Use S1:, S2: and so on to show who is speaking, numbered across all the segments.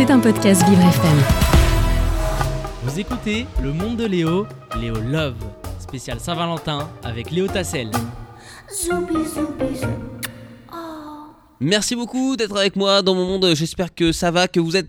S1: C'est un podcast Vivre FM.
S2: Vous écoutez Le Monde de Léo, Léo Love, spécial Saint-Valentin avec Léo Tassel.
S3: Zoubi, zoubi, zou.
S4: Merci beaucoup d'être avec moi dans mon monde. J'espère que ça va, que vous êtes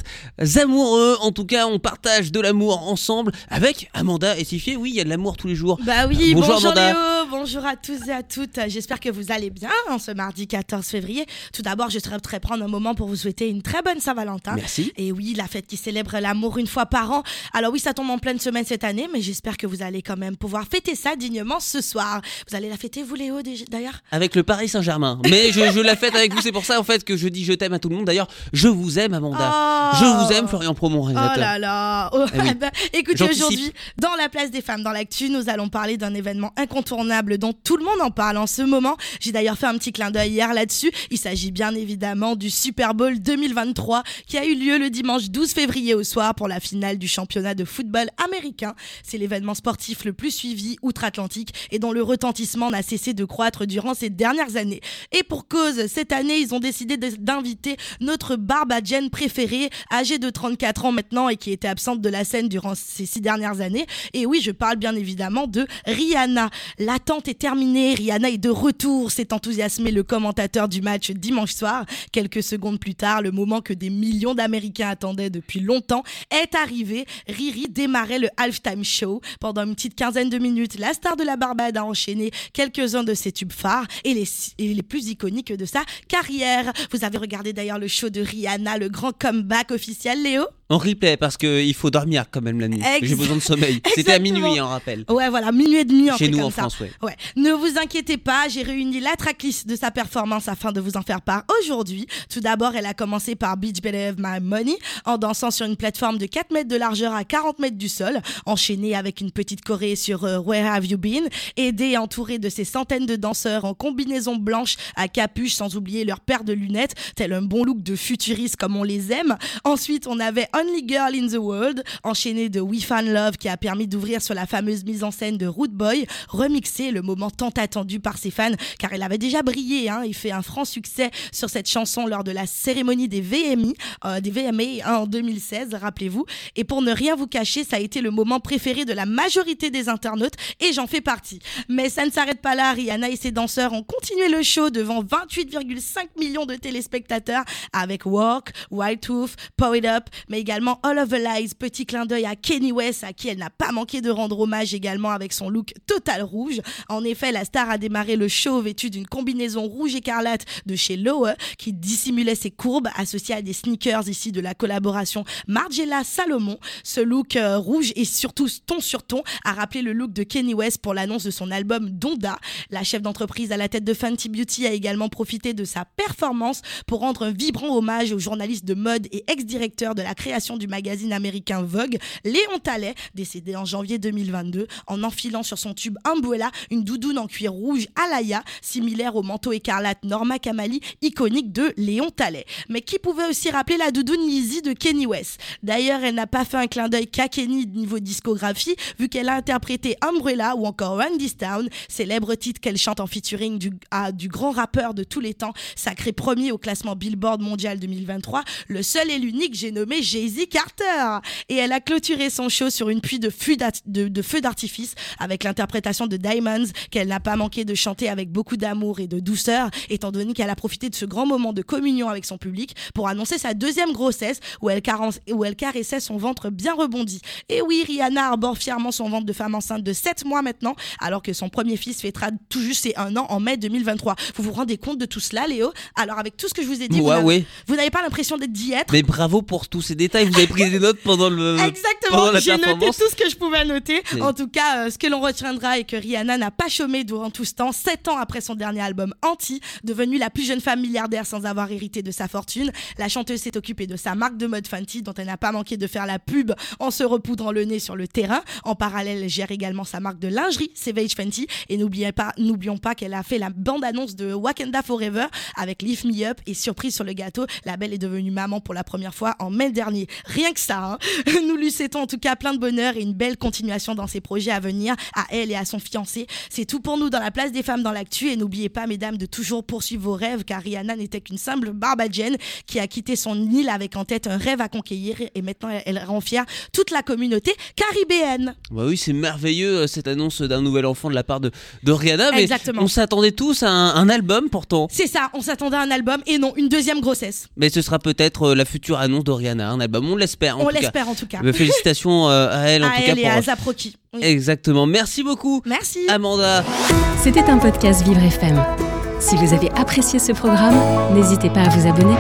S4: amoureux. En tout cas, on partage de l'amour ensemble avec Amanda et Tifier. Oui, il y a de l'amour tous les jours.
S5: Bah oui,
S4: Bonjour,
S5: bonjour,
S4: Amanda.
S5: Léo, bonjour à tous et à toutes. J'espère que vous allez bien en ce mardi 14 février. Tout d'abord, je souhaiterais prendre un moment pour vous souhaiter une très bonne Saint-Valentin.
S4: Merci.
S5: Et oui, la fête qui célèbre l'amour une fois par an. Alors oui, ça tombe en pleine semaine cette année, mais j'espère que vous allez quand même pouvoir fêter ça dignement ce soir. Vous allez la fêter, vous Léo, d'ailleurs?
S4: Avec le Paris Saint-Germain. Mais je, je la fête avec vous. C'est pour ça en fait que je dis je t'aime à tout le monde. D'ailleurs, je vous aime, Amanda.
S5: Oh.
S4: Je vous aime, Florian Pro, mon
S5: Oh là là oh,
S4: Eh oui.
S5: bah, Écoutez, aujourd'hui, dans la place des femmes, dans l'actu, nous allons parler d'un événement incontournable dont tout le monde en parle en ce moment. J'ai d'ailleurs fait un petit clin d'œil hier là-dessus. Il s'agit bien évidemment du Super Bowl 2023 qui a eu lieu le dimanche 12 février au soir pour la finale du championnat de football américain. C'est l'événement sportif le plus suivi outre-Atlantique et dont le retentissement n'a cessé de croître durant ces dernières années. Et pour cause, cette année, ils ont décidé d'inviter notre Barbadienne préférée, âgée de 34 ans maintenant et qui était absente de la scène durant ces six dernières années. Et oui, je parle bien évidemment de Rihanna. L'attente est terminée, Rihanna est de retour, s'est enthousiasmé le commentateur du match dimanche soir. Quelques secondes plus tard, le moment que des millions d'Américains attendaient depuis longtemps est arrivé. Riri démarrait le halftime show. Pendant une petite quinzaine de minutes, la star de la Barbade a enchaîné quelques-uns de ses tubes phares et les, et les plus iconiques de sa carrière. Vous avez regardé d'ailleurs le show de Rihanna, le grand comeback officiel, Léo?
S4: En replay parce qu'il faut dormir quand même la nuit. J'ai besoin de sommeil. C'était à minuit, on rappelle.
S5: Ouais, voilà, minuit et demi, un
S4: Chez nous
S5: comme
S4: en
S5: ça.
S4: France, ouais.
S5: Ouais. Ne vous inquiétez pas, j'ai réuni la tracklist de sa performance afin de vous en faire part aujourd'hui. Tout d'abord, elle a commencé par Beach Better Have My Money en dansant sur une plateforme de 4 mètres de largeur à 40 mètres du sol, enchaînée avec une petite choré sur euh, Where Have You Been, aidée et entourée de ces centaines de danseurs en combinaison blanche à capuche sans oublier leur paire de lunettes, tel un bon look de futuriste comme on les aime. Ensuite, on avait Only Girl in the World, enchaîné de We Found Love qui a permis d'ouvrir sur la fameuse mise en scène de Root Boy, remixé le moment tant attendu par ses fans car elle avait déjà brillé hein, il fait un franc succès sur cette chanson lors de la cérémonie des VMI, euh, des VMA hein, en 2016, rappelez-vous. Et pour ne rien vous cacher, ça a été le moment préféré de la majorité des internautes et j'en fais partie. Mais ça ne s'arrête pas là, Rihanna et ses danseurs ont continué le show devant 28,5 millions de téléspectateurs avec Walk, White Tooth, Power It Up, mais également All of the Lies, petit clin d'œil à Kenny West à qui elle n'a pas manqué de rendre hommage également avec son look total rouge. En effet, la star a démarré le show vêtue d'une combinaison rouge écarlate de chez Lowe qui dissimulait ses courbes associées à des sneakers ici de la collaboration Margiela Salomon. Ce look euh, rouge et surtout ton sur ton a rappelé le look de Kenny West pour l'annonce de son album Donda. La chef d'entreprise à la tête de Fenty Beauty a également profité de sa performance pour rendre un vibrant hommage au journaliste de mode et ex-directeur de la création du magazine américain Vogue, Léon Tallet, décédé en janvier 2022, en enfilant sur son tube Umbrella une doudoune en cuir rouge Alaya, similaire au manteau écarlate Norma Kamali, iconique de Léon Tallet. Mais qui pouvait aussi rappeler la doudoune Yeezy de Kenny West? D'ailleurs, elle n'a pas fait un clin d'œil qu'à Kenny niveau discographie, vu qu'elle a interprété Umbrella ou encore Run This Town, célèbre titre qu'elle chante en featuring du, à- du grand rappeur de tous les temps, sacré premier au classement Billboard mondial 2023, le seul et l'unique, j'ai nommé Jay-Z Carter. Et elle a clôturé son show sur une pluie de feux de- de d'artifice avec l'interprétation de Diamonds, qu'elle n'a pas manqué de chanter avec beaucoup d'amour et de douceur, étant donné qu'elle a profité de ce grand moment de communion avec son public pour annoncer sa deuxième grossesse où elle, carence- où elle caressait son ventre bien rebondi. Et oui, Rihanna arbore fièrement son ventre de femme enceinte de 7 mois maintenant, alors que son premier fils fêtera tout juste ses 1 an en mai 2023. Vous vous rendez compte de tout cela, Léo? Alors, avec tout ce que je vous ai dit, vous
S4: Ouais,
S5: n'avez-
S4: ouais.
S5: vous n'avez pas l'impression d'être d'y être
S4: Mais bravo pour tous ces détails. Vous avez pris des notes pendant le.
S5: Exactement, j'ai noté tout ce que je pouvais noter.
S4: Oui.
S5: En tout cas, euh, ce que l'on retiendra est que Rihanna n'a pas chômé durant tout ce temps, 7 ans après son dernier album Anti, devenue la plus jeune femme milliardaire sans avoir hérité de sa fortune. La chanteuse s'est occupée de sa marque de mode Fenty, dont elle n'a pas manqué de faire la pub en se repoudrant le nez sur le terrain. En parallèle, elle gère également sa marque de lingerie, Savage Fenty. Et n'oubliez pas, n'oublions pas qu'elle a fait la bande-annonce de Wakanda Forever avec Lift Me Up. Et surprise sur le gâteau, la belle est devenue maman pour la première fois en mai dernier. Rien que ça, hein. nous lui souhaitons en tout cas plein de bonheur et une belle continuation dans ses projets à venir, à elle et à son fiancé. C'est tout pour nous dans la place des femmes dans l'actu. Et n'oubliez pas, mesdames, de toujours poursuivre vos rêves, car Rihanna n'était qu'une simple barbadienne qui a quitté son île avec en tête un rêve à conquérir. Et maintenant, elle rend fière toute la communauté caribéenne.
S4: Bah oui, c'est merveilleux euh, cette annonce d'un nouvel enfant de la part de, de Rihanna. Mais
S5: Exactement.
S4: on s'attendait tous à un, un album pourtant.
S5: C'est ça, on s'attendait à un album et non, une deuxième grossesse.
S4: Mais ce sera peut-être euh, la future annonce de Rihanna, un album. On l'espère. en
S5: on
S4: tout cas.
S5: l'espère en tout cas.
S4: Mais félicitations euh, à elle en
S5: à
S4: tout
S5: elle
S4: cas
S5: et
S4: pour.
S5: à Zaproki. Oui.
S4: Exactement. Merci beaucoup,
S5: Merci.
S4: Amanda.
S1: C'était un podcast Vivre FM. Si vous avez apprécié ce programme, n'hésitez pas à vous abonner.